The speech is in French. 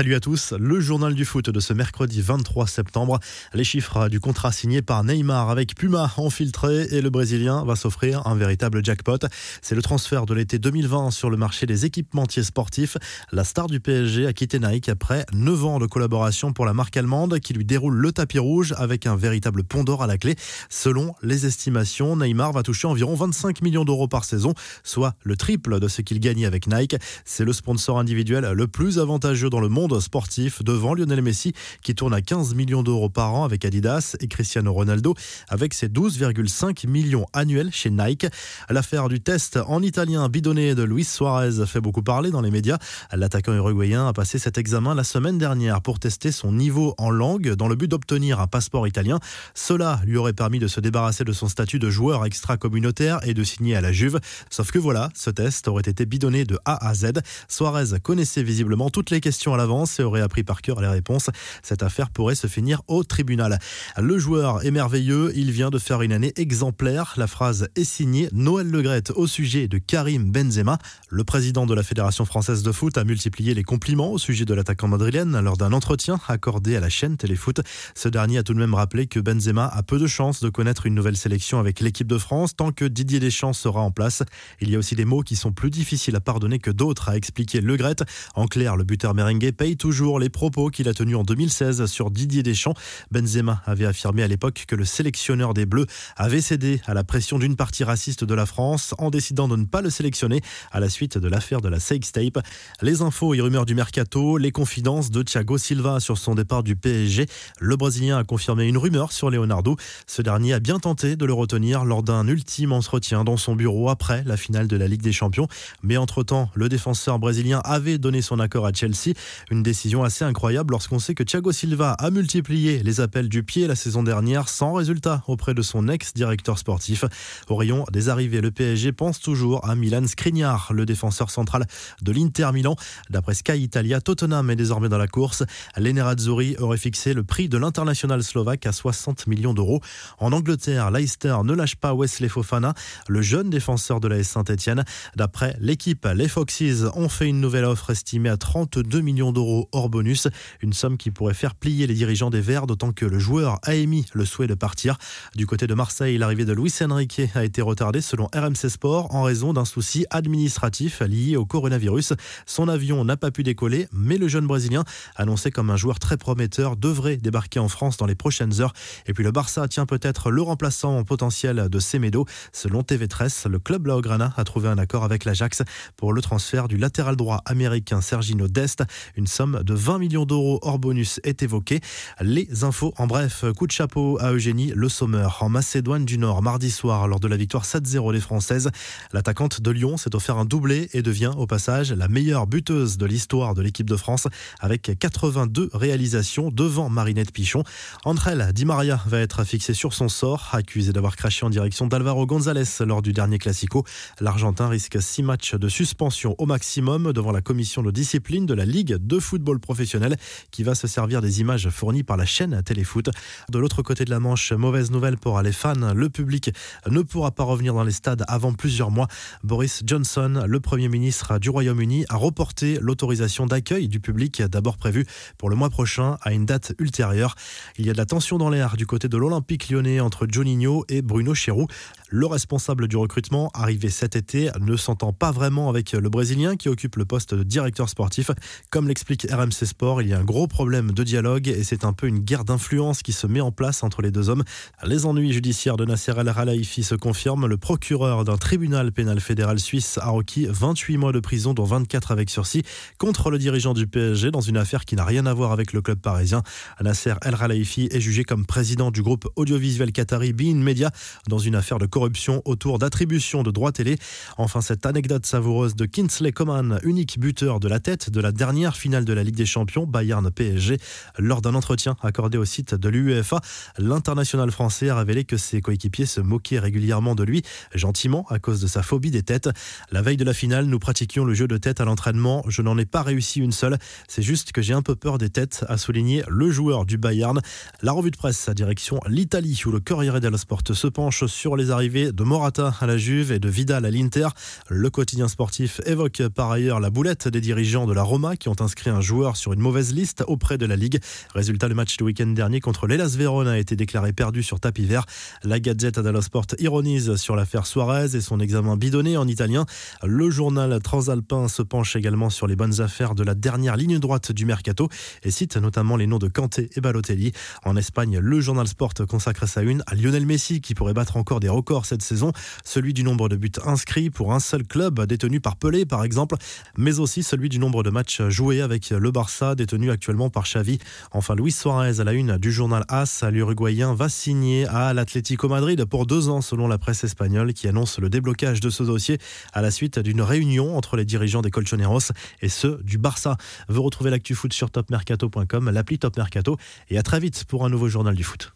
Salut à tous, le journal du foot de ce mercredi 23 septembre. Les chiffres du contrat signé par Neymar avec Puma ont filtré et le Brésilien va s'offrir un véritable jackpot. C'est le transfert de l'été 2020 sur le marché des équipementiers sportifs. La star du PSG a quitté Nike après 9 ans de collaboration pour la marque allemande qui lui déroule le tapis rouge avec un véritable pont d'or à la clé. Selon les estimations, Neymar va toucher environ 25 millions d'euros par saison, soit le triple de ce qu'il gagnait avec Nike. C'est le sponsor individuel le plus avantageux dans le monde sportif devant Lionel Messi qui tourne à 15 millions d'euros par an avec Adidas et Cristiano Ronaldo avec ses 12,5 millions annuels chez Nike. L'affaire du test en italien bidonné de Luis Suarez fait beaucoup parler dans les médias. L'attaquant uruguayen a passé cet examen la semaine dernière pour tester son niveau en langue dans le but d'obtenir un passeport italien. Cela lui aurait permis de se débarrasser de son statut de joueur extra-communautaire et de signer à la Juve. Sauf que voilà, ce test aurait été bidonné de A à Z. Suarez connaissait visiblement toutes les questions à la et aurait appris par cœur les réponses. Cette affaire pourrait se finir au tribunal. Le joueur est merveilleux, il vient de faire une année exemplaire. La phrase est signée Noël Legrette au sujet de Karim Benzema. Le président de la Fédération française de foot a multiplié les compliments au sujet de l'attaquant madrilène lors d'un entretien accordé à la chaîne Téléfoot. Ce dernier a tout de même rappelé que Benzema a peu de chances de connaître une nouvelle sélection avec l'équipe de France tant que Didier Deschamps sera en place. Il y a aussi des mots qui sont plus difficiles à pardonner que d'autres, a expliqué Legrette. En clair, le buteur merengue paye toujours les propos qu'il a tenus en 2016 sur Didier Deschamps. Benzema avait affirmé à l'époque que le sélectionneur des Bleus avait cédé à la pression d'une partie raciste de la France en décidant de ne pas le sélectionner à la suite de l'affaire de la Tape. Les infos et rumeurs du mercato, les confidences de Thiago Silva sur son départ du PSG. Le Brésilien a confirmé une rumeur sur Leonardo. Ce dernier a bien tenté de le retenir lors d'un ultime entretien dans son bureau après la finale de la Ligue des Champions. Mais entre-temps, le défenseur brésilien avait donné son accord à Chelsea. Une décision assez incroyable lorsqu'on sait que Thiago Silva a multiplié les appels du pied la saison dernière sans résultat auprès de son ex-directeur sportif. Au rayon des arrivées, le PSG pense toujours à Milan Skriniar, le défenseur central de l'Inter Milan. D'après Sky Italia, Tottenham est désormais dans la course. L'Enerazzurri aurait fixé le prix de l'international slovaque à 60 millions d'euros. En Angleterre, Leicester ne lâche pas Wesley Fofana, le jeune défenseur de la Saint-Etienne. D'après l'équipe, les Foxes ont fait une nouvelle offre estimée à 32 millions d'euros hors bonus. Une somme qui pourrait faire plier les dirigeants des Verts, d'autant que le joueur a émis le souhait de partir. Du côté de Marseille, l'arrivée de Luis Enrique a été retardée selon RMC Sport en raison d'un souci administratif lié au coronavirus. Son avion n'a pas pu décoller, mais le jeune Brésilien, annoncé comme un joueur très prometteur, devrait débarquer en France dans les prochaines heures. Et puis le Barça tient peut-être le remplaçant potentiel de Semedo. Selon TV13, le club Laograna a trouvé un accord avec l'Ajax pour le transfert du latéral droit américain Sergino Dest. Une somme de 20 millions d'euros hors bonus est évoquée. Les infos en bref, coup de chapeau à Eugénie Le Sommer en Macédoine du Nord mardi soir lors de la victoire 7-0 des Françaises. L'attaquante de Lyon s'est offert un doublé et devient au passage la meilleure buteuse de l'histoire de l'équipe de France avec 82 réalisations devant Marinette Pichon. Entre elles, Di Maria va être fixé sur son sort, accusé d'avoir craché en direction d'Alvaro González lors du dernier Classico. L'Argentin risque 6 matchs de suspension au maximum devant la commission de discipline de la Ligue de football professionnel qui va se servir des images fournies par la chaîne Téléfoot. De l'autre côté de la Manche, mauvaise nouvelle pour les fans, le public ne pourra pas revenir dans les stades avant plusieurs mois. Boris Johnson, le Premier ministre du Royaume-Uni, a reporté l'autorisation d'accueil du public d'abord prévue pour le mois prochain à une date ultérieure. Il y a de la tension dans l'air du côté de l'Olympique lyonnais entre Juninho et Bruno Chéroux. Le responsable du recrutement, arrivé cet été, ne s'entend pas vraiment avec le Brésilien qui occupe le poste de directeur sportif. Comme l'explique RMC Sport, il y a un gros problème de dialogue et c'est un peu une guerre d'influence qui se met en place entre les deux hommes. Les ennuis judiciaires de Nasser El Khelaifi se confirment. Le procureur d'un tribunal pénal fédéral suisse a requis 28 mois de prison, dont 24 avec sursis, contre le dirigeant du PSG dans une affaire qui n'a rien à voir avec le club parisien. Nasser El Khelaifi est jugé comme président du groupe audiovisuel qatari Bein Media dans une affaire de corruption autour d'attribution de droits télé. Enfin, cette anecdote savoureuse de Kinsley Coman, unique buteur de la tête de la dernière finale de la Ligue des Champions, Bayern PSG. Lors d'un entretien accordé au site de l'UEFA, l'international français a révélé que ses coéquipiers se moquaient régulièrement de lui, gentiment à cause de sa phobie des têtes. La veille de la finale, nous pratiquions le jeu de tête à l'entraînement. Je n'en ai pas réussi une seule. C'est juste que j'ai un peu peur des têtes, a souligné le joueur du Bayern. La revue de presse à direction l'Italie, où le Corriere dello Sport se penche sur les arrivées de Morata à la Juve et de Vidal à l'Inter. Le quotidien sportif évoque par ailleurs la boulette des dirigeants de la Roma qui ont inscrit inscrit un joueur sur une mauvaise liste auprès de la Ligue. Résultat, le match du week-end dernier contre l'Elas Verona a été déclaré perdu sur tapis vert. La Gazette dello Sport ironise sur l'affaire Suarez et son examen bidonné en italien. Le journal transalpin se penche également sur les bonnes affaires de la dernière ligne droite du mercato et cite notamment les noms de Kanté et Balotelli. En Espagne, le journal Sport consacre sa une à Lionel Messi qui pourrait battre encore des records cette saison, celui du nombre de buts inscrits pour un seul club détenu par Pelé par exemple, mais aussi celui du nombre de matchs joués avec le Barça détenu actuellement par Xavi. Enfin, Luis Suarez à la une du journal AS, l'Uruguayen va signer à l'Atlético Madrid pour deux ans selon la presse espagnole qui annonce le déblocage de ce dossier à la suite d'une réunion entre les dirigeants des Colchoneros et ceux du Barça. Vous retrouvez l'actu foot sur topmercato.com, l'appli Top Mercato et à très vite pour un nouveau journal du foot.